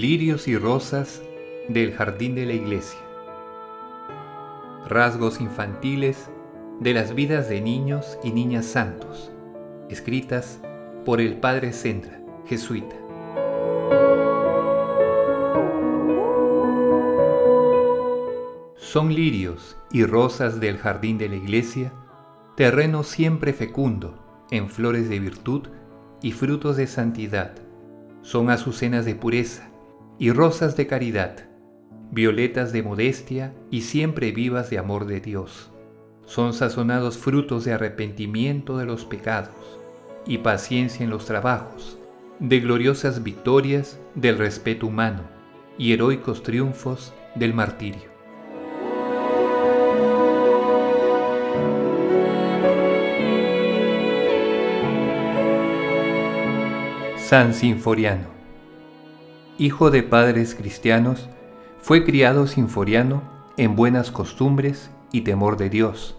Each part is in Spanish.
lirios y rosas del jardín de la iglesia. Rasgos infantiles de las vidas de niños y niñas santos, escritas por el padre Sendra, jesuita. Son lirios y rosas del jardín de la iglesia, terreno siempre fecundo en flores de virtud y frutos de santidad. Son azucenas de pureza y rosas de caridad, violetas de modestia y siempre vivas de amor de Dios. Son sazonados frutos de arrepentimiento de los pecados y paciencia en los trabajos, de gloriosas victorias del respeto humano y heroicos triunfos del martirio. San Sinforiano. Hijo de padres cristianos, fue criado Sinforiano en buenas costumbres y temor de Dios.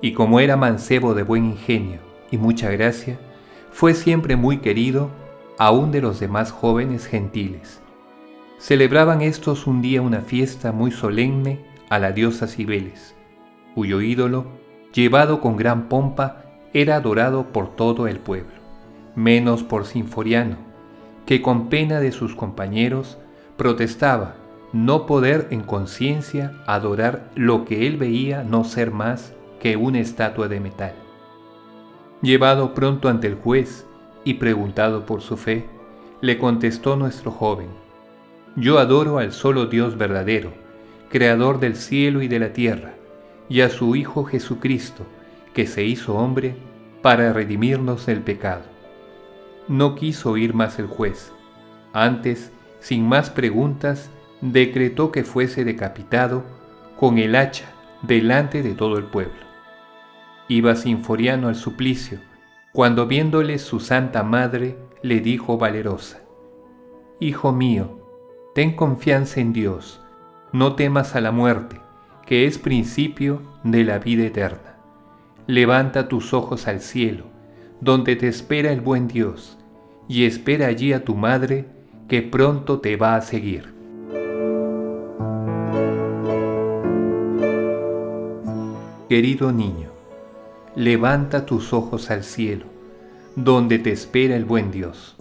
Y como era mancebo de buen ingenio y mucha gracia, fue siempre muy querido aún de los demás jóvenes gentiles. Celebraban estos un día una fiesta muy solemne a la diosa Cibeles, cuyo ídolo, llevado con gran pompa, era adorado por todo el pueblo menos por Sinforiano, que con pena de sus compañeros protestaba no poder en conciencia adorar lo que él veía no ser más que una estatua de metal. Llevado pronto ante el juez y preguntado por su fe, le contestó nuestro joven, Yo adoro al solo Dios verdadero, Creador del cielo y de la tierra, y a su Hijo Jesucristo, que se hizo hombre para redimirnos del pecado. No quiso oír más el juez. Antes, sin más preguntas, decretó que fuese decapitado con el hacha delante de todo el pueblo. Iba Sinforiano al suplicio, cuando viéndole su santa madre le dijo valerosa, Hijo mío, ten confianza en Dios, no temas a la muerte, que es principio de la vida eterna. Levanta tus ojos al cielo, donde te espera el buen Dios, y espera allí a tu madre que pronto te va a seguir. Querido niño, levanta tus ojos al cielo, donde te espera el buen Dios.